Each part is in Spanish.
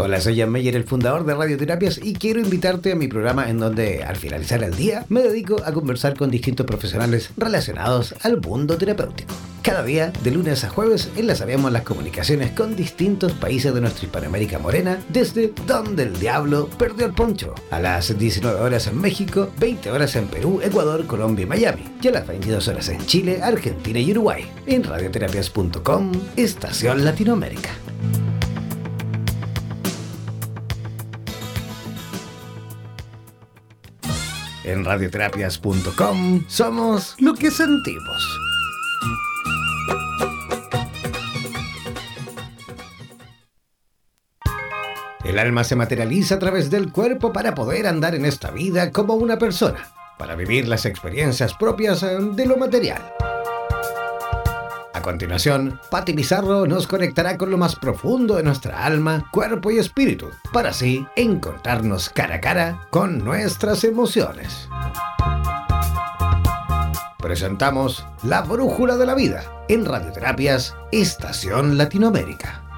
Hola, soy Jan Meyer, el fundador de Radioterapias, y quiero invitarte a mi programa en donde, al finalizar el día, me dedico a conversar con distintos profesionales relacionados al mundo terapéutico. Cada día, de lunes a jueves, enlazaremos las comunicaciones con distintos países de nuestra Hispanoamérica morena, desde donde el diablo perdió el poncho, a las 19 horas en México, 20 horas en Perú, Ecuador, Colombia y Miami, y a las 22 horas en Chile, Argentina y Uruguay, en radioterapias.com, Estación Latinoamérica. En radioterapias.com somos lo que sentimos. El alma se materializa a través del cuerpo para poder andar en esta vida como una persona, para vivir las experiencias propias eh, de lo material. Continuación, Patti Pizarro nos conectará con lo más profundo de nuestra alma, cuerpo y espíritu, para así encontrarnos cara a cara con nuestras emociones. Presentamos La Brújula de la Vida en Radioterapias Estación Latinoamérica.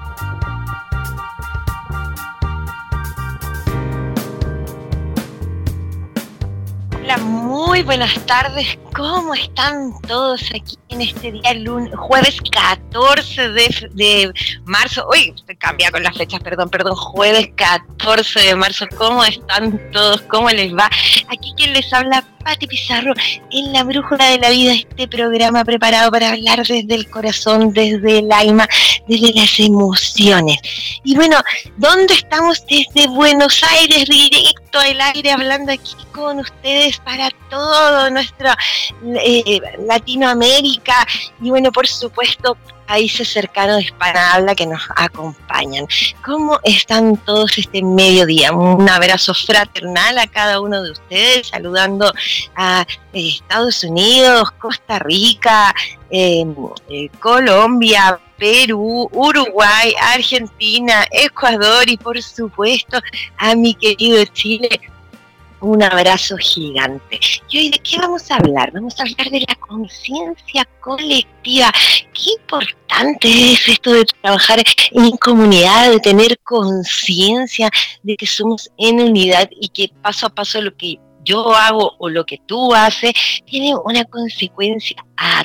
muy buenas tardes. ¿Cómo están todos aquí en este día, lunes, jueves 14 de, marzo? Uy, se cambia con las fechas, perdón, perdón. Jueves 14 de marzo. ¿Cómo están todos? ¿Cómo les va? Aquí quien les habla, Pati Pizarro, en la Brújula de la Vida, este programa preparado para hablar desde el corazón, desde el alma, desde las emociones. Y bueno, ¿dónde estamos? Desde Buenos Aires, directo al aire, hablando aquí con ustedes para todo nuestra eh, Latinoamérica y bueno, por supuesto, países cercanos de Hispana Habla que nos acompañan. ¿Cómo están todos este mediodía? Un abrazo fraternal a cada uno de ustedes, saludando a eh, Estados Unidos, Costa Rica, em, eh, Colombia, Perú, Uruguay, Argentina, Ecuador y por supuesto a mi querido Chile un abrazo gigante. ¿Y hoy de qué vamos a hablar? Vamos a hablar de la conciencia colectiva. Qué importante es esto de trabajar en comunidad, de tener conciencia de que somos en unidad y que paso a paso lo que yo hago o lo que tú haces tiene una consecuencia a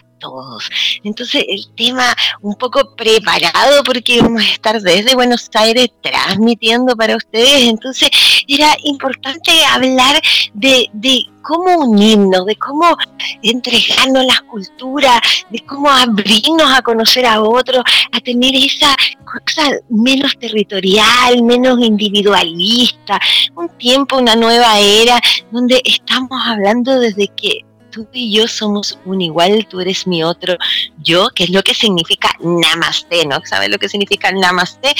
Entonces el tema un poco preparado porque vamos a estar desde Buenos Aires transmitiendo para ustedes, entonces era importante hablar de, de cómo unirnos, de cómo entregarnos las culturas, de cómo abrirnos a conocer a otros, a tener esa cosa menos territorial, menos individualista, un tiempo, una nueva era donde estamos hablando desde que tú y yo somos un igual, tú eres mi otro yo, que es lo que significa namaste, ¿no? ¿Sabes lo que significa namaste?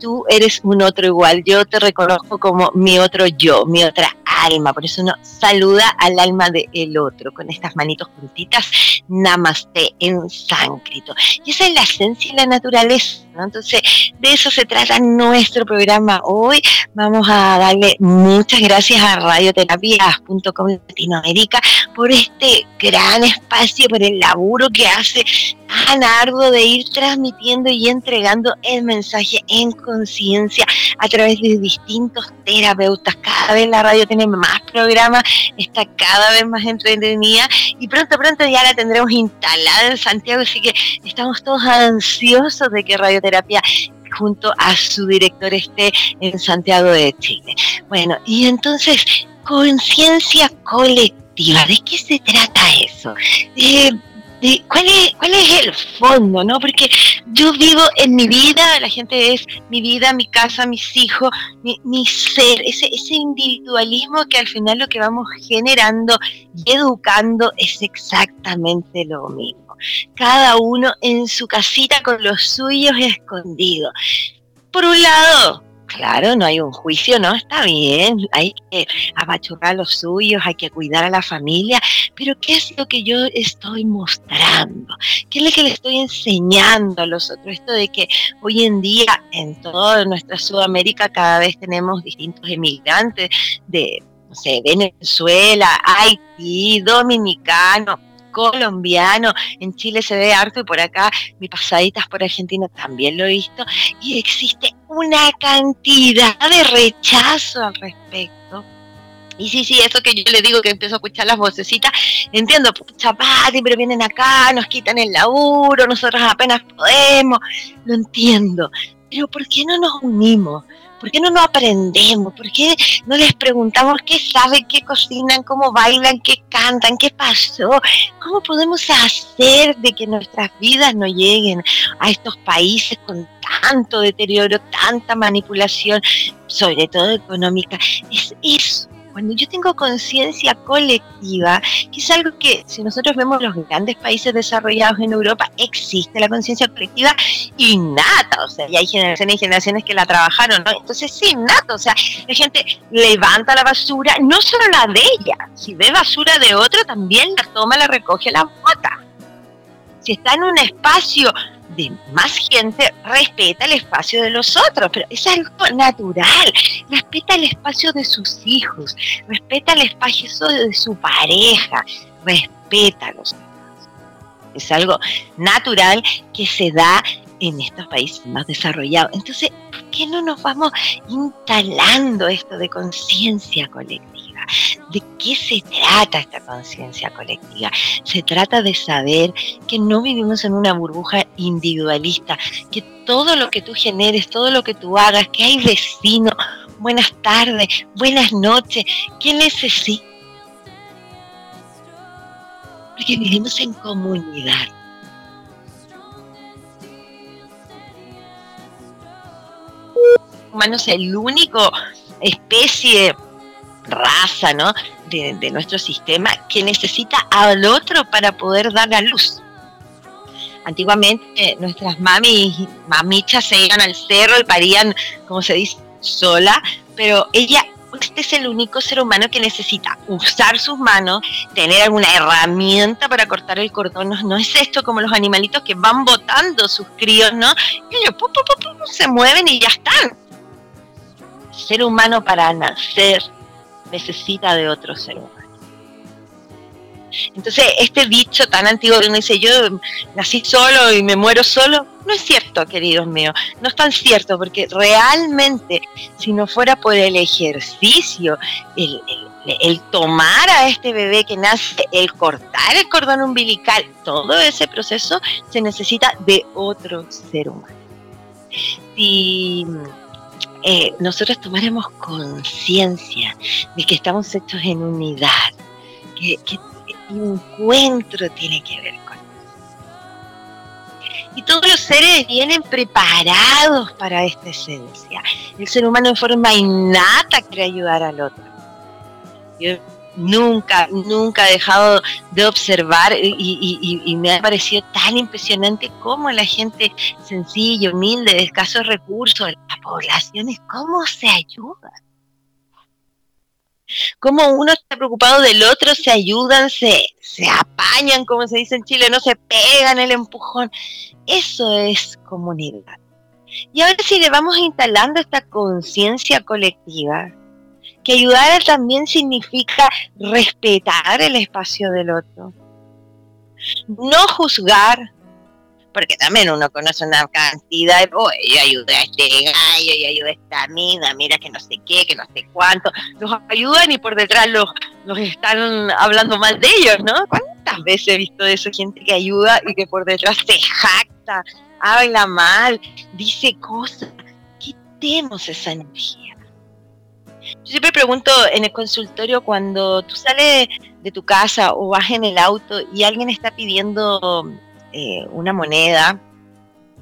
Tú eres un otro igual, yo te reconozco como mi otro yo, mi otra alma, por eso uno saluda al alma del otro con estas manitos juntitas, namaste en sánscrito. Y esa es la esencia y la naturaleza, ¿no? Entonces, de eso se trata nuestro programa hoy. Vamos a darle muchas gracias a radioterapias.com Latinoamérica por este gran espacio, por el laburo que hace tan arduo de ir transmitiendo y entregando el mensaje en conciencia a través de distintos terapeutas. Cada vez la radio tiene más programas, está cada vez más entretenida y pronto, pronto ya la tendremos instalada en Santiago, así que estamos todos ansiosos de que Radioterapia junto a su director esté en Santiago de Chile. Bueno, y entonces, conciencia colectiva, ¿de qué se trata eso? Cuál es, cuál es el fondo, ¿no? Porque yo vivo en mi vida, la gente es mi vida, mi casa, mis hijos, mi, ser, ese, ese individualismo que al final lo que vamos generando y educando es exactamente lo mismo. Cada uno en su casita con los suyos escondidos. Por un lado, Claro, no hay un juicio, ¿no? Está bien, hay que apachurrar los suyos, hay que cuidar a la familia, pero ¿qué es lo que yo estoy mostrando? ¿Qué es lo que le estoy enseñando a los otros? Esto de que hoy en día en toda nuestra Sudamérica cada vez tenemos distintos emigrantes de, no sé, Venezuela, Haití, Dominicano, colombiano, en Chile se ve harto y por acá, mi pasaditas por Argentina también lo he visto, y existe una cantidad de rechazo al respecto. Y sí, sí, eso que yo le digo que empiezo a escuchar las vocecitas, entiendo, pucha, pero vienen acá, nos quitan el laburo, nosotros apenas podemos, lo entiendo. Pero ¿por qué no nos unimos? ¿Por qué no nos aprendemos? ¿Por qué no les preguntamos qué saben, qué cocinan, cómo bailan, qué cantan, qué pasó? ¿Cómo podemos hacer de que nuestras vidas no lleguen a estos países con tanto deterioro, tanta manipulación, sobre todo económica? Es eso yo tengo conciencia colectiva, que es algo que si nosotros vemos los grandes países desarrollados en Europa, existe la conciencia colectiva innata, o sea, y hay generaciones y generaciones que la trabajaron, ¿no? Entonces sí, innata, o sea, la gente levanta la basura, no solo la de ella, si ve basura de otro, también la toma, la recoge, la bota. Si está en un espacio de más gente respeta el espacio de los otros, pero es algo natural. Respeta el espacio de sus hijos, respeta el espacio de su pareja, respeta los Es algo natural que se da en estos países más desarrollados. Entonces, ¿por qué no nos vamos instalando esto de conciencia colectiva? ¿De qué se trata esta conciencia colectiva? Se trata de saber que no vivimos en una burbuja individualista, que todo lo que tú generes, todo lo que tú hagas, que hay vecinos, buenas tardes, buenas noches, ¿qué necesita? Porque vivimos en comunidad. humano es el único especie raza, ¿no? De, nuestro sistema que necesita al otro para poder dar la luz. Antiguamente nuestras mami, mamichas se iban al cerro y parían, como se dice, sola, pero ella este es el único ser humano que necesita usar sus manos, tener alguna herramienta para cortar el cordón. No, es esto como los animalitos que van botando sus críos, ¿no? Y ellos se mueven y ya están. ser humano para nacer, necesita de otro ser humano. Entonces, este dicho tan antiguo que uno dice, yo nací solo y me muero solo, no es cierto, queridos míos, no es tan cierto, porque realmente, si no fuera por el ejercicio, el, tomar a este bebé que nace, el cortar el cordón umbilical, todo ese proceso se necesita de otro ser humano. Si eh, nosotros tomaremos conciencia de que estamos hechos en unidad, que, el encuentro tiene que ver con eso. Y todos los seres vienen preparados para esta esencia. El ser humano en forma innata quiere ayudar al otro nunca, nunca he dejado de observar y, me ha parecido tan impresionante cómo la gente sencilla, humilde, de escasos recursos, las poblaciones, cómo se ayudan. Cómo uno está preocupado del otro, se ayudan, se, se apañan, como se dice en Chile, no se pegan el empujón. Eso es comunidad. Y ahora si le vamos instalando esta conciencia colectiva, que ayudar también significa respetar el espacio del otro. No juzgar, porque también uno conoce una cantidad de, oh, yo ayudé a este gallo, yo ayudé a esta mina, mira que no sé qué, que no sé cuánto. Los ayudan y por detrás los, los están hablando mal de ellos, ¿no? ¿Cuántas veces he visto de eso, gente que ayuda y que por detrás se jacta, habla mal, dice cosas? Quitemos esa energía yo siempre pregunto en el consultorio cuando tú sales de tu casa o vas en el auto y alguien está pidiendo eh, una moneda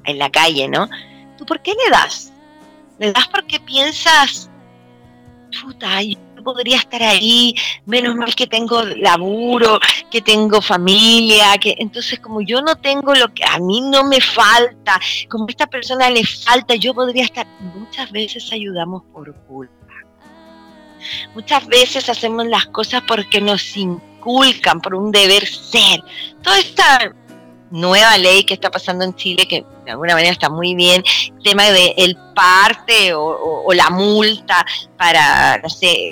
en la calle, ¿no? ¿Tú por qué le das? ¿Le das porque piensas, puta, yo podría estar ahí, menos mal que tengo laburo, que tengo familia, que entonces como yo no tengo lo que a mí no me falta, como a esta persona le falta, yo podría estar, muchas veces ayudamos por culpa Muchas veces hacemos las cosas porque nos inculcan, por un deber ser. Toda esta nueva ley que está pasando en Chile, que de alguna manera está muy bien, el tema de el parte o, la multa para, no sé,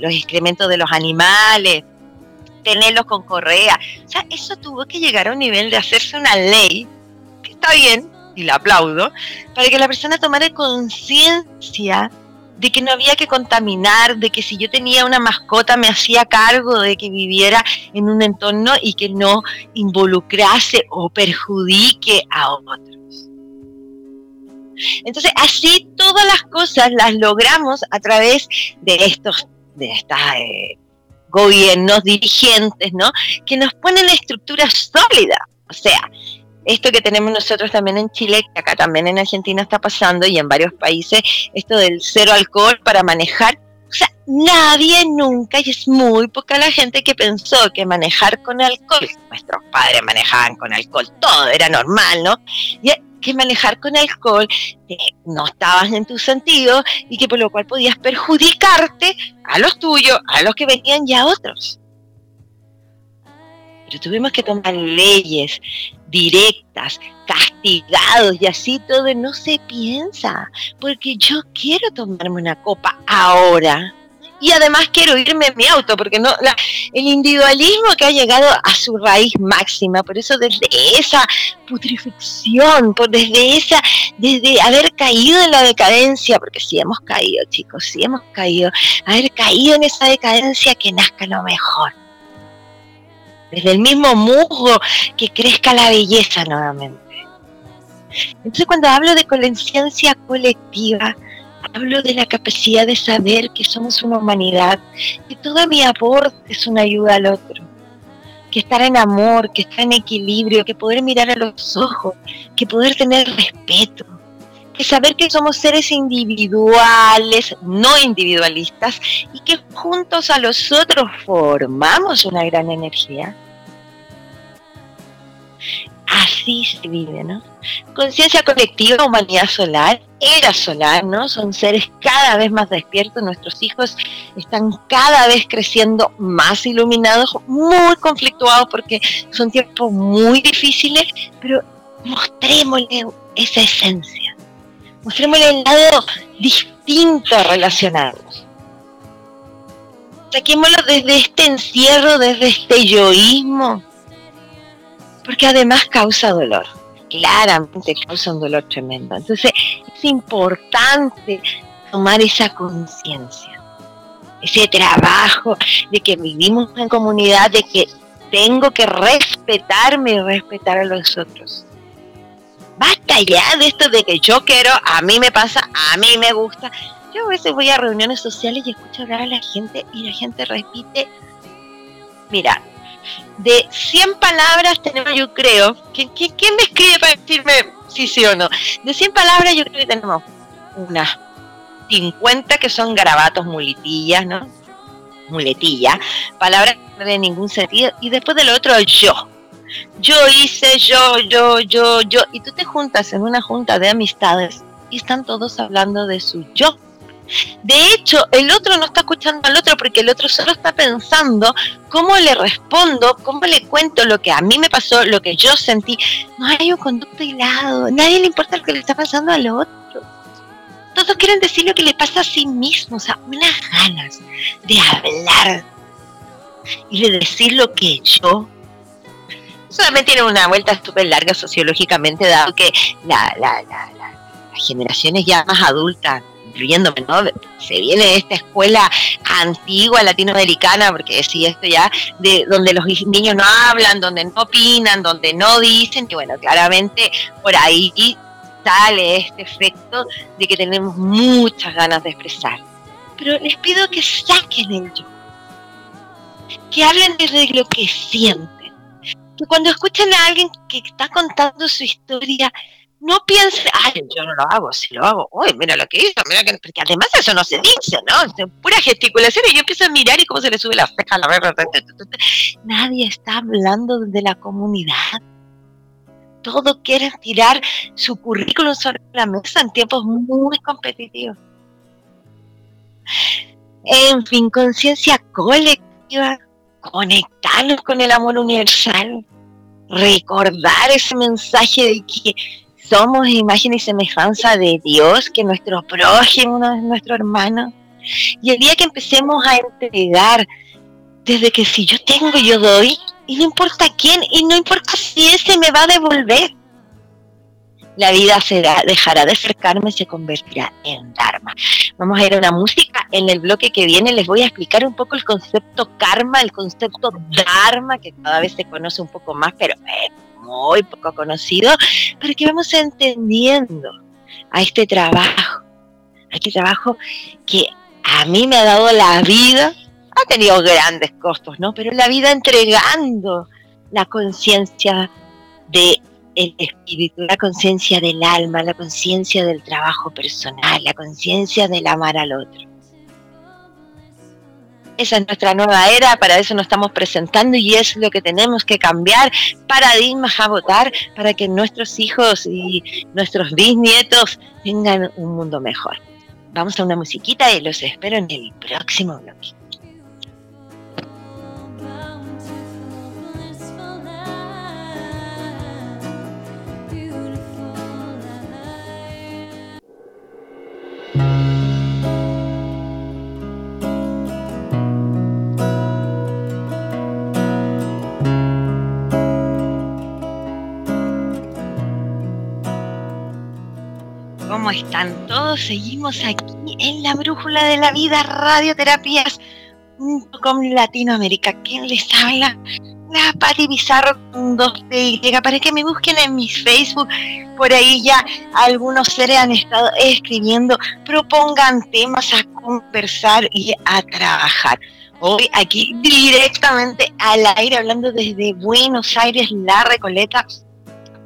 los excrementos de los animales. tenerlos con correa. O sea, eso tuvo que llegar a un nivel de hacerse una ley, que está bien, y la aplaudo, para que la persona tomara conciencia de que no había que contaminar, de que si yo tenía una mascota me hacía cargo de que viviera en un entorno y que no involucrase o perjudique a otros. Entonces, así todas las cosas las logramos a través de estos, de estos eh, gobiernos dirigentes, ¿no? Que nos ponen estructuras sólidas. O sea, esto que tenemos nosotros también en Chile, que acá también en Argentina está pasando y en varios países, esto del cero alcohol para manejar. O sea, nadie nunca, y es muy poca la gente que pensó que manejar con alcohol, nuestros padres manejaban con alcohol, todo era normal, ¿no? Y que manejar con alcohol no estabas en tu sentido y que por lo cual podías perjudicarte a los tuyos, a los que venían y a otros pero tuvimos que tomar leyes directas, castigados y así todo no se piensa, porque yo quiero tomarme una copa ahora. Y además quiero irme en mi auto, porque no el individualismo que ha llegado a su raíz máxima, por eso desde esa putrefacción, por desde esa, desde haber caído en la decadencia, porque si hemos caído, chicos, si hemos caído, haber caído en esa decadencia que nazca lo mejor desde el mismo musgo, que crezca la belleza nuevamente. Entonces cuando hablo de conciencia colectiva, hablo de la capacidad de saber que somos una humanidad, que todo mi aporte es una ayuda al otro, que estar en amor, que estar en equilibrio, que poder mirar a los ojos, que poder tener respeto, que saber que somos seres individuales, no individualistas, y que juntos a los otros formamos una gran energía. Así se vive, ¿no? Conciencia colectiva, humanidad solar, era solar, ¿no? Son seres cada vez más despiertos, nuestros hijos están cada vez creciendo más iluminados, muy conflictuados porque son tiempos muy difíciles, pero mostrémosle esa esencia mostrémosle el lado distinto a relacionarnos. Saquémoslo desde este encierro, desde este yoísmo, porque además causa dolor. Claramente causa un dolor tremendo. Entonces es importante tomar esa conciencia, ese trabajo de que vivimos en comunidad, de que tengo que respetarme y respetar a los otros basta ya de esto de que yo quiero, a mí me pasa, a mí me gusta. Yo a veces voy a reuniones sociales y escucho hablar a la gente y la gente repite, mira, de 100 palabras tenemos, yo creo, ¿quién, me escribe para decirme si sí o no? De 100 palabras yo creo que tenemos unas 50 que son garabatos, muletillas, ¿no? Muletillas, palabras de ningún sentido, y después de lo otro yo yo hice, yo, yo, yo, yo, y tú te juntas en una junta de amistades y están todos hablando de su yo. De hecho, el otro no está escuchando al otro porque el otro solo está pensando cómo le respondo, cómo le cuento lo que a mí me pasó, lo que yo sentí. No hay un conducto hilado, nadie le importa lo que le está pasando al otro. Todos quieren decir lo que le pasa a sí mismo, o sea, unas ganas de hablar y de decir lo que yo solamente tiene una vuelta súper larga sociológicamente, dado que la, la, la, las generaciones ya más adultas, incluyéndome, ¿no? Se viene de esta escuela antigua latinoamericana, porque sí, esto ya, de donde los niños no hablan, donde no opinan, donde no dicen, y bueno, claramente por ahí sale este efecto de que tenemos muchas ganas de expresar. Pero les pido que saquen el yo, que hablen desde lo que sienten cuando escuchen a alguien que está contando su historia, no piensen, ay, yo no lo hago, si lo hago, uy, mira lo que hizo, mira que, porque además eso no se dice, ¿no? Es pura gesticulación y yo empiezo a mirar y cómo se le sube la ceja, la Nadie está hablando de la comunidad. Todos quieren tirar su currículum sobre la mesa en tiempos muy competitivos. En fin, conciencia colectiva, conectarnos con el amor universal, recordar ese mensaje de que somos imagen y semejanza de Dios, que nuestro prójimo es nuestro hermano. Y el día que empecemos a entregar desde que si yo tengo, yo doy, y no importa quién, y no importa si ese me va a devolver. La vida será, dejará de ser y se convertirá en dharma. Vamos a ir a una música. En el bloque que viene les voy a explicar un poco el concepto karma, el concepto dharma, que cada vez se conoce un poco más, pero es muy poco conocido, para que vamos entendiendo a este trabajo, a este trabajo que a mí me ha dado la vida ha tenido grandes costos, ¿no? Pero la vida entregando la conciencia del espíritu, la conciencia del alma, la conciencia del trabajo personal, la conciencia del amar al otro. Esa es nuestra nueva era, para eso nos estamos presentando y es lo que tenemos que cambiar, paradigmas a votar para que nuestros hijos y nuestros bisnietos tengan un mundo mejor. Vamos a una musiquita y los espero en el próximo bloque. ¿Cómo están todos? Seguimos aquí en la Brújula de la Vida, Radioterapias con Latinoamérica. ¿Quién les habla? La Pati Bizarro con dos Para que me busquen en mi Facebook. Por ahí ya algunos seres han estado escribiendo. Propongan temas a conversar y a trabajar. Hoy aquí directamente al aire, hablando desde Buenos Aires, La Recoleta,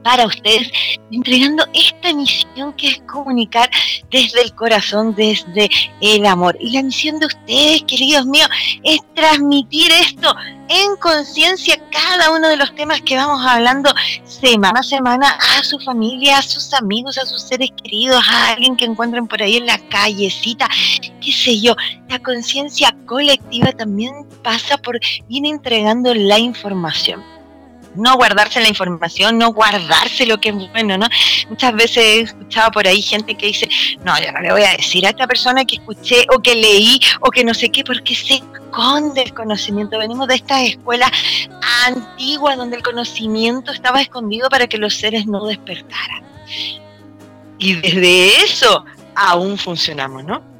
para ustedes, entregando esta misión que es comunicar desde el corazón, desde el amor. Y la misión de ustedes, queridos míos, es transmitir esto en conciencia cada uno de los temas que vamos hablando semana a semana a su familia, a sus amigos, a sus seres queridos, a alguien que encuentren por ahí en la callecita, qué sé yo. La conciencia colectiva también pasa por ir entregando la información no guardarse la información, no guardarse lo que es bueno, ¿no? Muchas veces he escuchado por ahí gente que dice, no, yo no le voy a decir a esta persona que escuché o que leí o que no sé qué, porque se esconde el conocimiento. Venimos de estas escuelas antiguas donde el conocimiento estaba escondido para que los seres no despertaran. Y desde eso aún funcionamos, ¿no?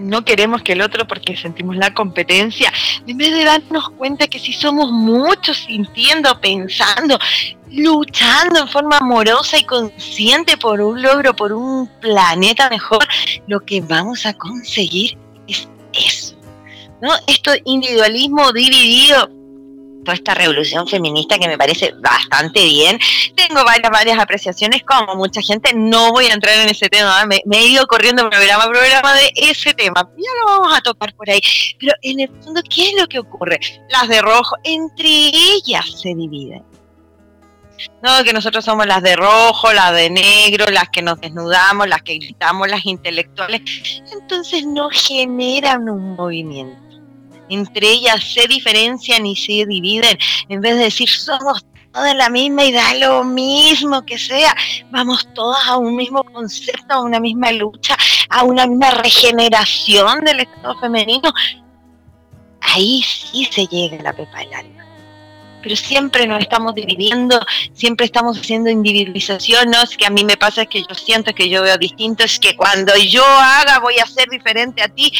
No queremos que el otro, porque sentimos la competencia, en vez de darnos cuenta que si somos muchos sintiendo, pensando, luchando en forma amorosa y consciente por un logro, por un planeta mejor, lo que vamos a conseguir es eso. ¿no? Esto individualismo dividido toda esta revolución feminista que me parece bastante bien. Tengo varias, varias apreciaciones, como mucha gente, no voy a entrar en ese tema, me, he ido corriendo programa a programa de ese tema, ya lo vamos a tocar por ahí. Pero en el fondo, ¿qué es lo que ocurre? Las de rojo, entre ellas se dividen. No, que nosotros somos las de rojo, las de negro, las que nos desnudamos, las que gritamos, las intelectuales. Entonces no generan un movimiento entre ellas se diferencian y se dividen, en vez de decir somos todas la misma y da lo mismo que sea, vamos todas a un mismo concepto, a una misma lucha, a una misma regeneración del Estado femenino, ahí sí se llega la pepa del alma. Pero siempre nos estamos dividiendo, siempre estamos haciendo individualización, ¿no? Es que a mí me pasa es que yo siento que yo veo distinto, es que cuando yo haga voy a ser diferente a ti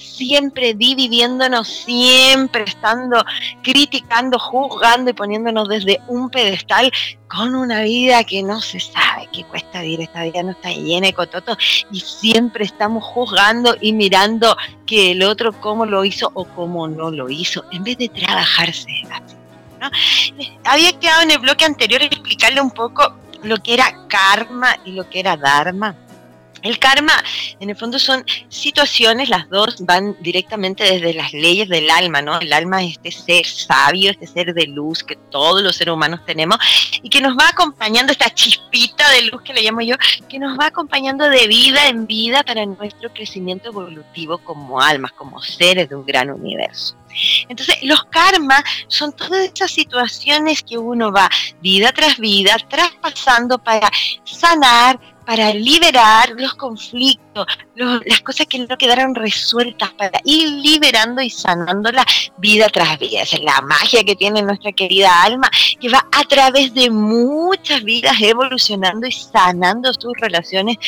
siempre dividiéndonos, siempre estando criticando, juzgando y poniéndonos desde un pedestal con una vida que no se sabe qué cuesta vivir, esta vida no está llena de cototos y siempre estamos juzgando y mirando que el otro cómo lo hizo o cómo no lo hizo, en vez de trabajarse. Había quedado en el bloque anterior explicarle un poco lo que era karma y lo que era dharma el karma, en el fondo, son situaciones, las dos van directamente desde las leyes del alma, ¿no? El alma es este ser sabio, este ser de luz que todos los seres humanos tenemos y que nos va acompañando, esta chispita de luz que le llamo yo, que nos va acompañando de vida en vida para nuestro crecimiento evolutivo como almas, como seres de un gran universo. Entonces, los karmas son todas esas situaciones que uno va vida tras vida traspasando para sanar, para liberar los conflictos, las cosas que no quedaron resueltas, para ir liberando y sanando la vida tras vida. Esa es la magia que tiene nuestra querida alma, que va a través de muchas vidas evolucionando y sanando sus relaciones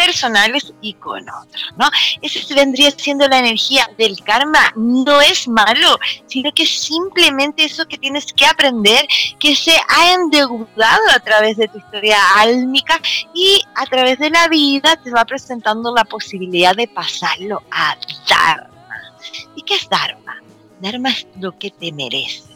personales y con otros, ¿no? Esa vendría siendo la energía del karma. No es malo, sino que simplemente eso que tienes que aprender, que se ha endeudado a través de tu historia álmica y a través de la vida te va presentando la posibilidad de pasarlo a Dharma. ¿Y qué es Dharma? Dharma es lo que te mereces.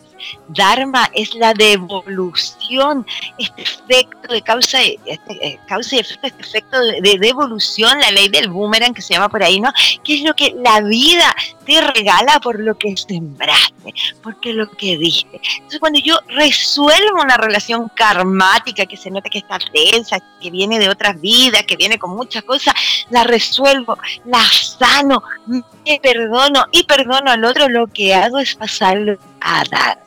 Dharma es la devolución, este efecto de causa, este, eh, causa y efecto, este efecto de, devolución, la ley del boomerang que se llama por ahí, ¿no? Que es lo que la vida te regala por lo que sembraste, porque lo que diste. Entonces cuando yo resuelvo una relación karmática que se nota que está tensa, que viene de otras vidas, que viene con muchas cosas, la resuelvo, la sano, me perdono y perdono al otro, lo que hago es pasarlo a dar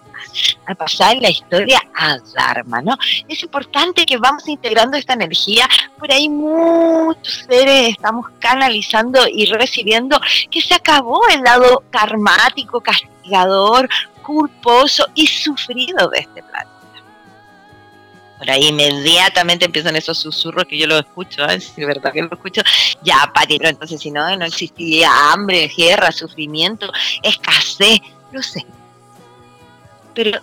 a pasar la historia a Dharma, ¿no? Es importante que vamos integrando esta energía, por ahí muchos seres estamos canalizando y recibiendo que se acabó el lado karmático, castigador, culposo y sufrido de este planeta. Por ahí inmediatamente empiezan esos susurros que yo los escucho, ¿eh? es verdad que lo escucho, ya, Pati, entonces si no, no existiría hambre, guerra, sufrimiento, escasez, lo sé, pero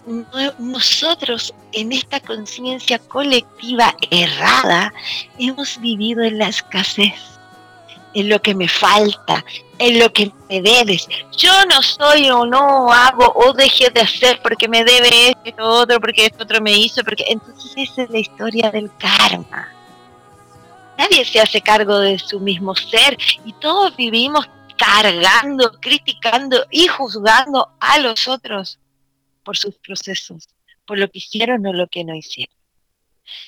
nosotros en esta conciencia colectiva errada hemos vivido en la escasez, en lo que me falta, en lo que me debes. Yo no soy o no hago o dejé de hacer porque me debe esto, otro, porque esto otro me hizo, porque entonces esa es la historia del karma. Nadie se hace cargo de su mismo ser y todos vivimos cargando, criticando y juzgando a los otros por sus procesos, por lo que hicieron o lo que no hicieron.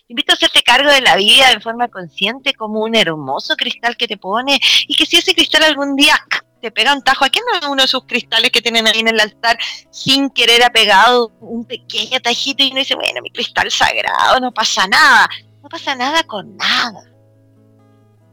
Invito a hacerte cargo de la vida en forma consciente como un hermoso cristal que te pone y que si ese cristal algún día te pega un tajo, ¿a quién no es uno de esos cristales que tienen ahí en el altar sin querer ha pegado un pequeño tajito y uno dice, bueno, mi cristal sagrado, no pasa nada, no pasa nada con nada.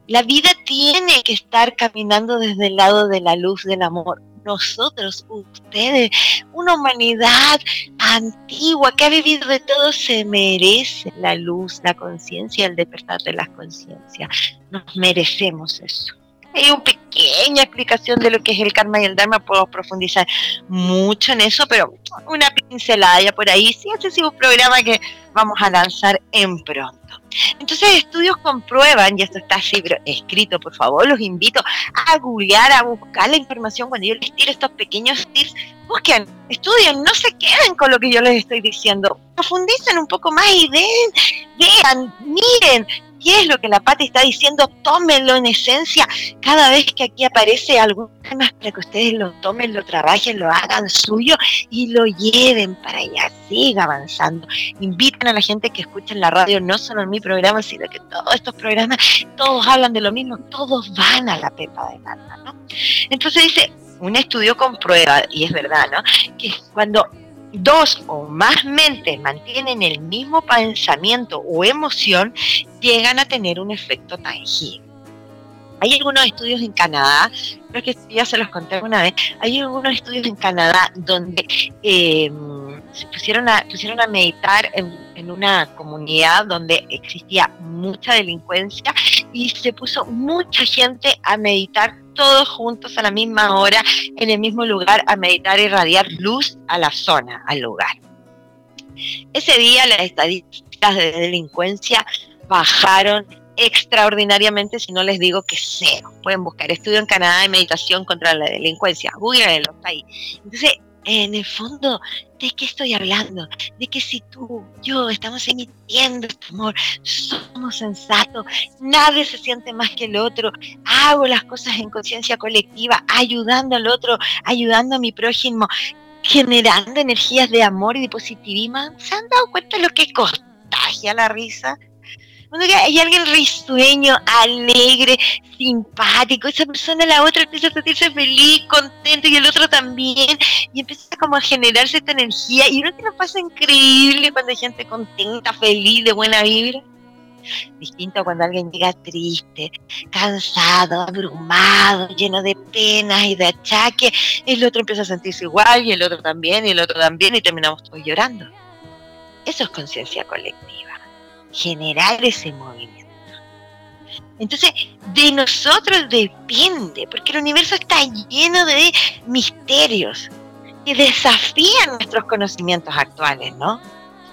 La vida tiene que estar caminando desde el lado de la luz del amor, nosotros, ustedes, una humanidad antigua que ha vivido de todo, se merece la luz, la conciencia, el despertar de las conciencias. Nos merecemos eso. Hay una pequeña explicación de lo que es el karma y el dharma, puedo profundizar mucho en eso, pero una pincelada por ahí. Sí, ese es un programa que vamos a lanzar en pronto. Entonces estudios comprueban, y esto está así escrito, por favor, los invito a googlear, a buscar la información cuando yo les tiro estos pequeños tips. Busquen, estudien, no se queden con lo que yo les estoy diciendo. Profundicen un poco más y vean, vean, miren, qué es lo que la pata está diciendo, tómenlo en esencia cada vez que aquí aparece algún tema para que ustedes lo tomen, lo trabajen, lo hagan suyo y lo lleven para allá, siga avanzando. Inviten a la gente que escuche en la radio, no solo en mi programa, sino que todos estos programas, todos hablan de lo mismo, todos van a la pepa de nada, ¿no? Entonces dice, un estudio comprueba, y es verdad, ¿no? Que cuando dos o más mentes mantienen el mismo pensamiento o emoción, llegan a tener un efecto tangible. Hay algunos estudios en Canadá, creo que ya se los conté alguna vez, hay algunos estudios en Canadá donde em, se pusieron a, pusieron a meditar en, una comunidad donde existía mucha delincuencia y se puso mucha gente a meditar todos juntos a la misma hora, en el mismo lugar, a meditar y radiar luz a la zona, al lugar. Ese día las estadísticas de delincuencia bajaron extraordinariamente, si no les digo que cero. Pueden buscar estudio en Canadá de meditación contra la delincuencia. Google está ahí. Entonces, en el fondo, ¿de qué estoy hablando? De que si tú, yo estamos emitiendo este amor, somos sensatos, nadie se siente más que el otro, hago las cosas en conciencia colectiva, ayudando al otro, ayudando a mi prójimo, generando energías de amor y de positivismo. ¿Se han dado cuenta de lo que contagia la risa? Hay alguien risueño, alegre, simpático, esa persona, la otra empieza a sentirse feliz, contento y el otro también, y empieza como a generarse esta energía, y uno que lo pasa increíble cuando hay gente contenta, feliz, de buena vibra. Distinto a cuando alguien llega triste, cansado, abrumado, lleno de penas y de achaques, el otro empieza a sentirse igual y el otro también y el otro también y terminamos todos llorando. Eso es conciencia colectiva, generar ese movimiento. Entonces, de nosotros depende, porque el universo está lleno de misterios que desafían nuestros conocimientos actuales, ¿no?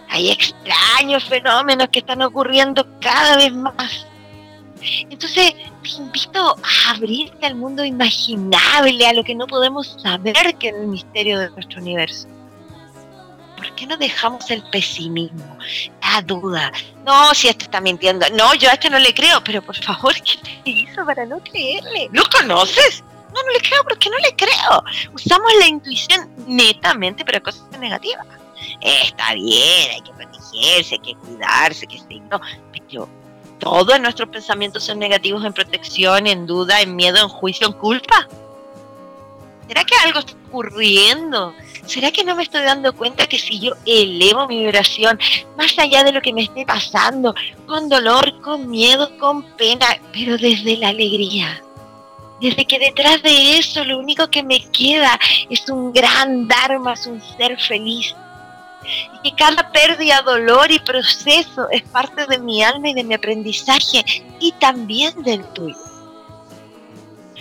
Hay extraños fenómenos que están ocurriendo cada vez más. Entonces, te invito a abrirte al mundo imaginable, a lo que no podemos saber que es el misterio de nuestro universo. ¿Por qué no dejamos el pesimismo, duda? No, si este está mintiendo. No, yo a este no le creo, pero por favor, ¿qué te hizo para no creerle? ¿Lo conoces? No, no le creo porque no le creo. Usamos la intuición netamente para cosas negativas. está bien, hay que protegerse, hay que cuidarse, que no, pero todos nuestros pensamientos son negativos en protección, en duda, en miedo, en juicio, en culpa. ¿Será que algo está ocurriendo? ¿Será que no me estoy dando cuenta que si yo elevo mi vibración más allá de lo que me esté pasando, con dolor, con miedo, con pena, pero desde la alegría? Desde que detrás de eso lo único que me queda es un gran Dharma, es un ser feliz. Y que cada pérdida, dolor y proceso es parte de mi alma y de mi aprendizaje y también del tuyo.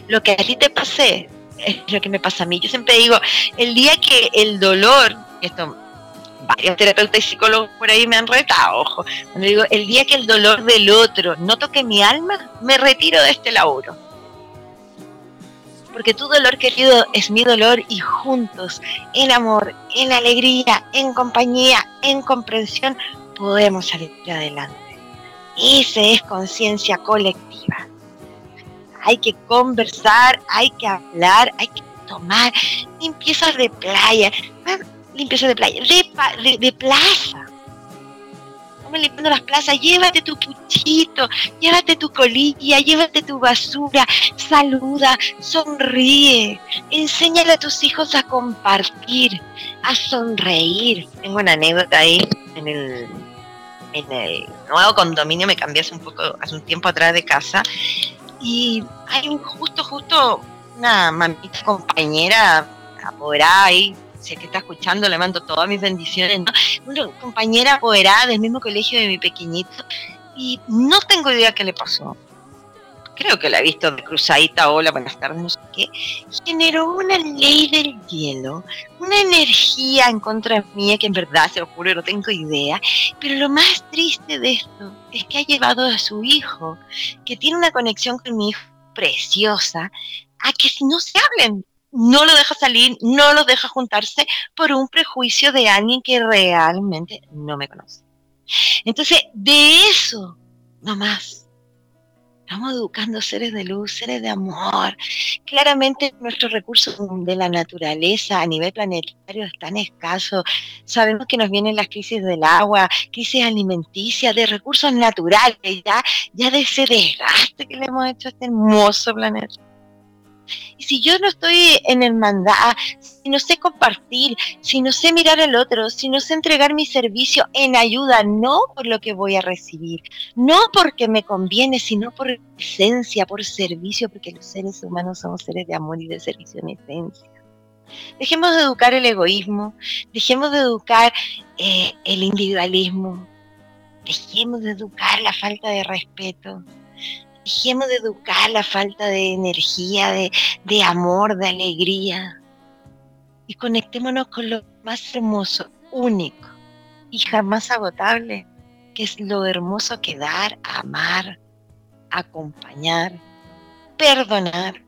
Lo que a ti te pasé es lo que me pasa a mí. Yo siempre digo, el día que el dolor, esto varios terapeutas y psicólogos por ahí me han retado, ojo, cuando digo, el día que el dolor del otro no toque mi alma, me retiro de este laburo. Porque tu dolor querido es mi dolor y juntos, en amor, en alegría, en compañía, en comprensión, podemos salir adelante. Esa es conciencia colectiva hay que conversar, hay que hablar, hay que tomar limpiezas de playa, limpieza de playa, de, de, plaza. Vamos limpiando las plazas, llévate tu puchito, llévate tu colilla, llévate tu basura, saluda, sonríe, enséñale a tus hijos a compartir, a sonreír. Tengo una anécdota ahí en el, en el nuevo condominio, me cambié hace un poco, hace un tiempo atrás de casa y hay un justo, justo una mamita compañera apoderada ahí, si es que está escuchando, le mando todas mis bendiciones, Una compañera apoderada del mismo colegio de mi pequeñito y no tengo idea qué le pasó creo que la he visto de cruzadita, hola, buenas tardes, no sé qué, generó una ley del hielo, una energía en contra mía que en verdad, se lo juro, no tengo idea, pero lo más triste de esto es que ha llevado a su hijo, que tiene una conexión con mi hijo preciosa, a que si no se hablen, no lo deja salir, no lo deja juntarse por un prejuicio de alguien que realmente no me conoce. Entonces, de eso, no más Estamos educando seres de luz, seres de amor. Claramente nuestros recursos de la naturaleza a nivel planetario están escasos. Sabemos que nos vienen las crisis del agua, crisis alimenticia, de recursos naturales, ya, ya de ese desgaste que le hemos hecho a este hermoso planeta. Y si yo no estoy en hermandad, si no sé compartir, si no sé mirar al otro, si no sé entregar mi servicio en ayuda, no por lo que voy a recibir, no porque me conviene, sino por esencia, por servicio, porque los seres humanos somos seres de amor y de servicio en esencia. Dejemos de educar el egoísmo, dejemos de educar eh, el individualismo, dejemos de educar la falta de respeto, Dejemos de educar la falta de energía, de, amor, de alegría. Y conectémonos con lo más hermoso, único y jamás agotable, que es lo hermoso que dar, amar, acompañar, perdonar.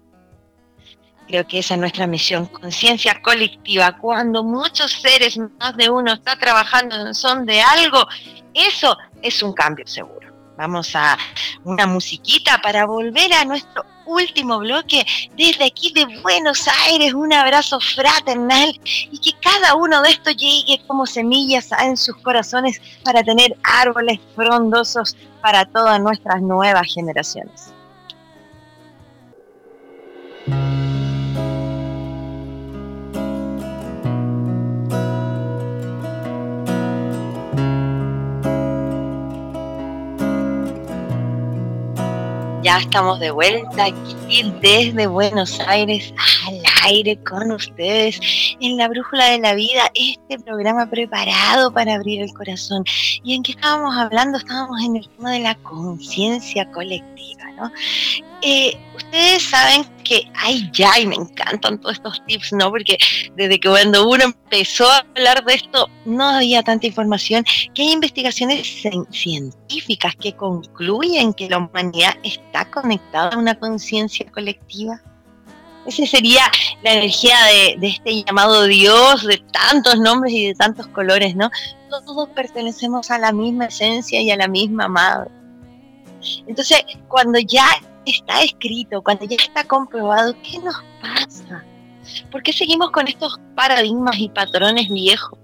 Creo que esa es nuestra misión, conciencia colectiva. Cuando muchos seres, más de uno, está trabajando en son de algo, eso es un cambio seguro. Vamos a una musiquita para volver a nuestro último bloque. Desde aquí de Buenos Aires, un abrazo fraternal y que cada uno de estos llegue como semillas en sus corazones para tener árboles frondosos para todas nuestras nuevas generaciones. Estamos de vuelta aquí desde Buenos Aires al aire con ustedes en la Brújula de la Vida, este programa preparado para abrir el corazón. ¿Y en qué estábamos hablando? Estábamos en el tema de la conciencia colectiva, ¿no? Eh, ustedes saben que hay ya, y me encantan todos estos tips, ¿no? Porque desde que cuando uno empezó a hablar de esto, no había tanta información, que hay investigaciones científicas que concluyen que la humanidad está conectada a una conciencia colectiva. Esa sería la energía de, de, este llamado Dios, de tantos nombres y de tantos colores, ¿no? Todos pertenecemos a la misma esencia y a la misma madre. Entonces, cuando ya está escrito, cuando ya está comprobado, ¿qué nos pasa? ¿Por qué seguimos con estos paradigmas y patrones viejos?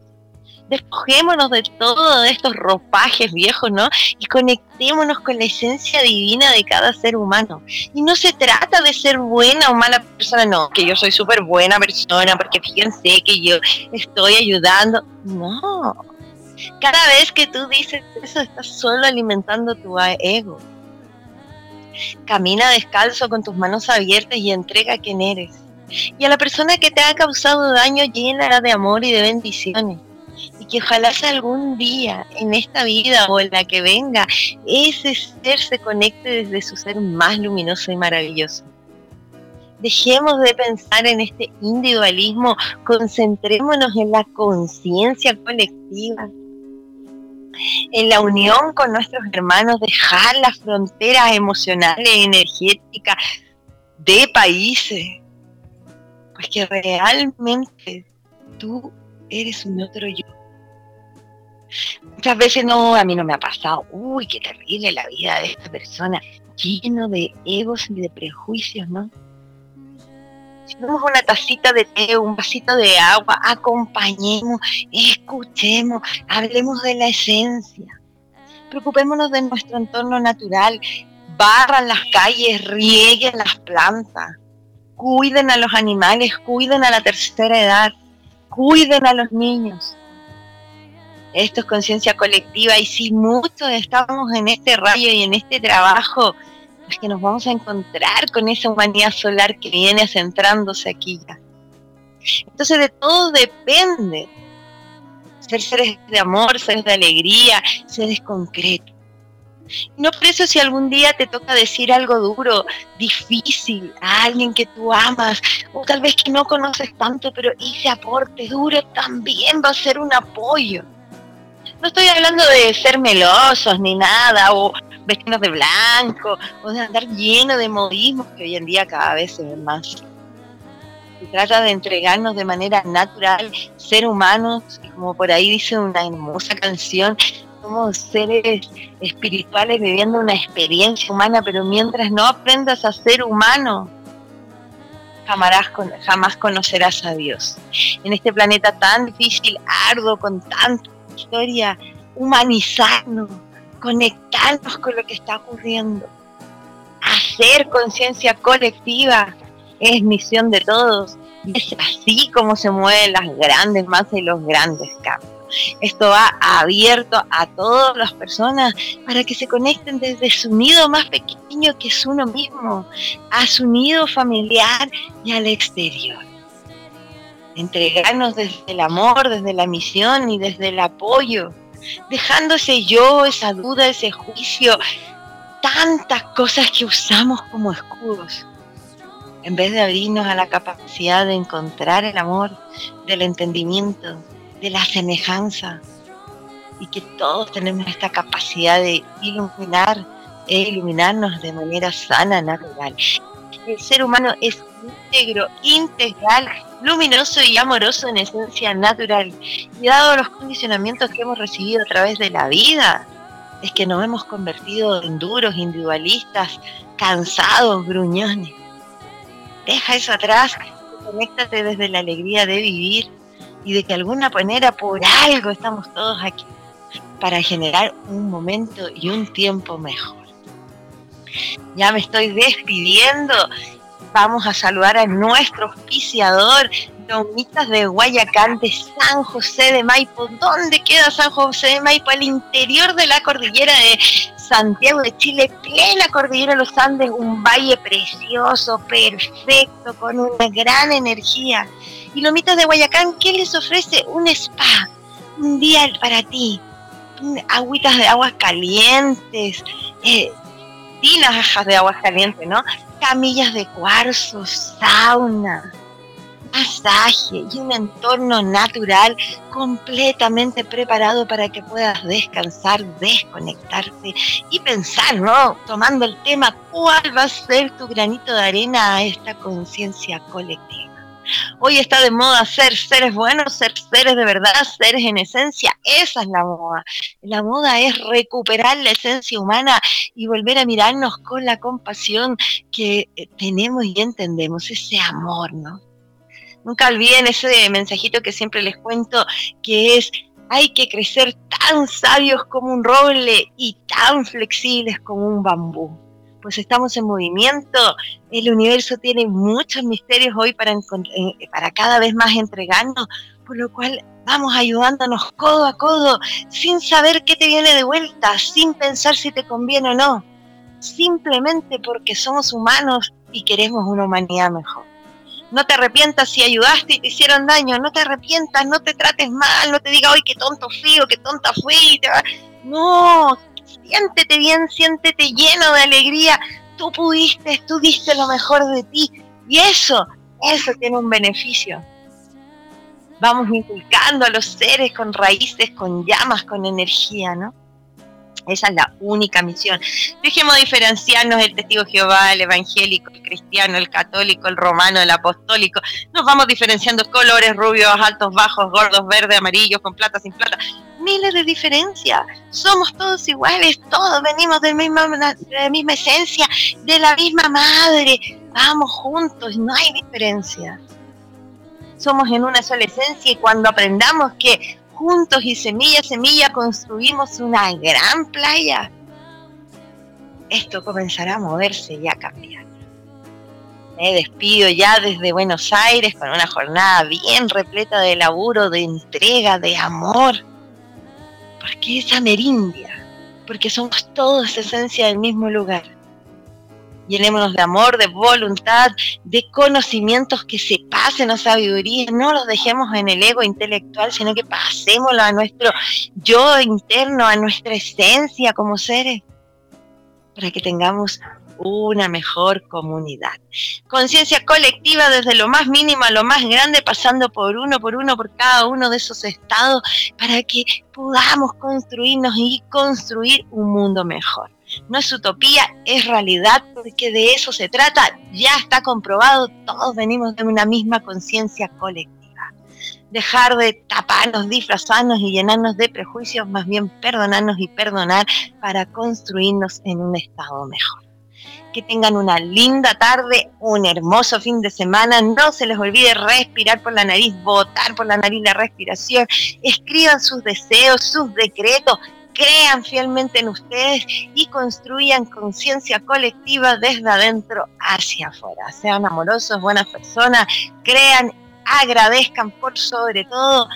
Despojémonos de todos estos ropajes viejos, ¿no? Y conectémonos con la esencia divina de cada ser humano. Y no se trata de ser buena o mala persona, no, que yo soy súper buena persona, porque fíjense que yo estoy ayudando. No. Cada vez que tú dices eso, estás solo alimentando tu ego Camina descalzo con tus manos abiertas y entrega quién eres. Y a la persona que te ha causado daño, llénala de amor y de bendiciones. Y que ojalá algún día en esta vida o en la que venga, ese ser se conecte desde su ser más luminoso y maravilloso. Dejemos de pensar en este individualismo, concentrémonos en la conciencia colectiva en la unión con nuestros hermanos, dejar las fronteras emocionales, energéticas de países, pues que realmente tú eres un otro yo. Muchas veces no, a mí no me ha pasado, uy, qué terrible la vida de esta persona, lleno de egos y de prejuicios, ¿no? Si tenemos una tacita de té, un vasito de agua, acompañemos, escuchemos, hablemos de la esencia. Preocupémonos de nuestro entorno natural, barran las calles, rieguen las plantas, cuiden a los animales, cuiden a la tercera edad, cuiden a los niños. Esto es conciencia colectiva y si muchos estamos en este rayo y en este trabajo, que nos vamos a encontrar con esa humanidad solar que viene centrándose aquí ya. Entonces de todo depende. Ser seres de amor, seres de alegría, seres concretos. no por eso si algún día te toca decir algo duro, difícil, a alguien que tú amas, o tal vez que no conoces tanto, pero ese aporte duro también va a ser un apoyo. No estoy hablando de ser melosos ni nada, o vestirnos de blanco, o de andar lleno de modismos que hoy en día cada vez se ven más. Se trata de entregarnos de manera natural, ser humanos, como por ahí dice una hermosa canción, somos seres espirituales viviendo una experiencia humana, pero mientras no aprendas a ser humano, jamás conocerás a Dios. En este planeta tan difícil, arduo, con tanta historia, humanizarnos, conectarnos con lo que está ocurriendo. Hacer conciencia colectiva es misión de todos. Es así como se mueven las grandes masas y los grandes cambios. Esto va abierto a todas las personas para que se conecten desde su nido más pequeño que es uno mismo, a su nido familiar y al exterior. Entregarnos desde el amor, desde la misión y desde el apoyo dejándose yo, esa duda, ese juicio, tantas cosas que usamos como escudos, en vez de abrirnos a la capacidad de encontrar el amor, del entendimiento, de la semejanza, y que todos tenemos esta capacidad de iluminar e iluminarnos de manera sana, natural. El ser humano es íntegro, integral, luminoso y amoroso en esencia natural. Y dado los condicionamientos que hemos recibido a través de la vida, es que nos hemos convertido en duros, individualistas, cansados, gruñones. Deja eso atrás, conéctate desde la alegría de vivir y de que de alguna manera por algo estamos todos aquí para generar un momento y un tiempo mejor. Ya me estoy despidiendo vamos a saludar a nuestro auspiciador, Lomitas de Guayacán, de San José de Maipo. ¿Dónde queda San José de Maipo? Al interior de la cordillera de Santiago de Chile, plena cordillera de los Andes, un valle precioso, perfecto, con una gran energía. Y Lomitas de Guayacán, ¿qué les ofrece? Un spa, un día para ti, agüitas de aguas calientes, eh, tinajas de aguas calientes, ¿no? Camillas de cuarzo, sauna, masaje y un entorno natural completamente preparado para que puedas descansar, desconectarte y pensar, ¿no? Tomando el tema, ¿cuál va a ser tu granito de arena a esta conciencia colectiva? Hoy está de moda ser seres buenos, ser seres de verdad, seres en esencia. Esa es la moda. La moda es recuperar la esencia humana y volver a mirarnos con la compasión que eh, tenemos y entendemos, ese amor, ¿no? Nunca olviden ese mensajito que siempre les cuento, que es hay que crecer tan sabios como un roble y tan flexibles como un bambú. Pues estamos en movimiento, el universo tiene muchos misterios hoy para, eh, para cada vez más entregarnos, por lo cual vamos ayudándonos codo a codo, sin saber qué te viene de vuelta, sin pensar si te conviene o no, simplemente porque somos humanos y queremos una humanidad mejor. No te arrepientas si ayudaste y te hicieron daño. No te arrepientas, no te trates mal, no te diga, hoy qué tonto fui o qué tonta fui. No, siéntete bien, siéntete lleno de alegría. Tú pudiste, tú diste lo mejor de ti. Y eso, eso tiene un beneficio. Vamos inculcando a los seres con raíces, con llamas, con energía, ¿no? Esa es la única misión. Dejemos diferenciarnos el testigo Jehová, el evangélico, el cristiano, el católico, el romano, el apostólico. Nos vamos diferenciando colores, rubios, altos, bajos, gordos, verdes, amarillos, con plata, sin plata. Miles de diferencias. Somos todos iguales, todos venimos de la misma, esencia, de la misma madre. Vamos juntos, no hay diferencia. Somos en una sola esencia y cuando aprendamos que juntos y semilla a semilla construimos una gran playa, esto comenzará a moverse y a cambiar. Me despido ya desde Buenos Aires con una jornada bien repleta de laburo, de entrega, de amor. Porque es amerindia, porque somos todos esencia del mismo lugar. Llenémonos de amor, de voluntad, de conocimientos que se pasen a sabiduría, no los dejemos en el ego intelectual, sino que pasémoslo a nuestro yo interno, a nuestra esencia como seres, para que tengamos una mejor comunidad. Conciencia colectiva desde lo más mínimo a lo más grande, pasando por uno por uno por cada uno de esos estados, para que podamos construirnos y construir un mundo mejor no es utopía, es realidad, porque de eso se trata, ya está comprobado, todos venimos de una misma conciencia colectiva. Dejar de taparnos, disfrazarnos y llenarnos de prejuicios, más bien perdonarnos y perdonar para construirnos en un estado mejor. Que tengan una linda tarde, un hermoso fin de semana. No se les olvide respirar por la nariz, votar por la nariz la respiración. Escriban sus deseos, sus decretos crean fielmente en ustedes y construyan conciencia colectiva desde adentro hacia afuera. Sean amorosos, buenas personas, crean, agradezcan por sobre todo,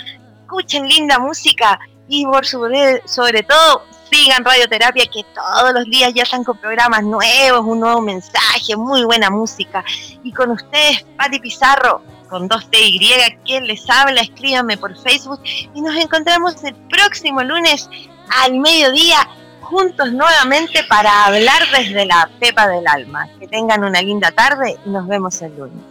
escuchen linda música y por sobre, sobre todo sigan radioterapia que todos los días ya están con programas nuevos, un nuevo mensaje, muy buena música. Y con ustedes, Pati Pizarro, con dos T y, quien les habla, escríbanme por Facebook y nos encontramos el próximo lunes al mediodía juntos nuevamente para hablar desde la pepa del alma. Que tengan una linda tarde y nos vemos el lunes.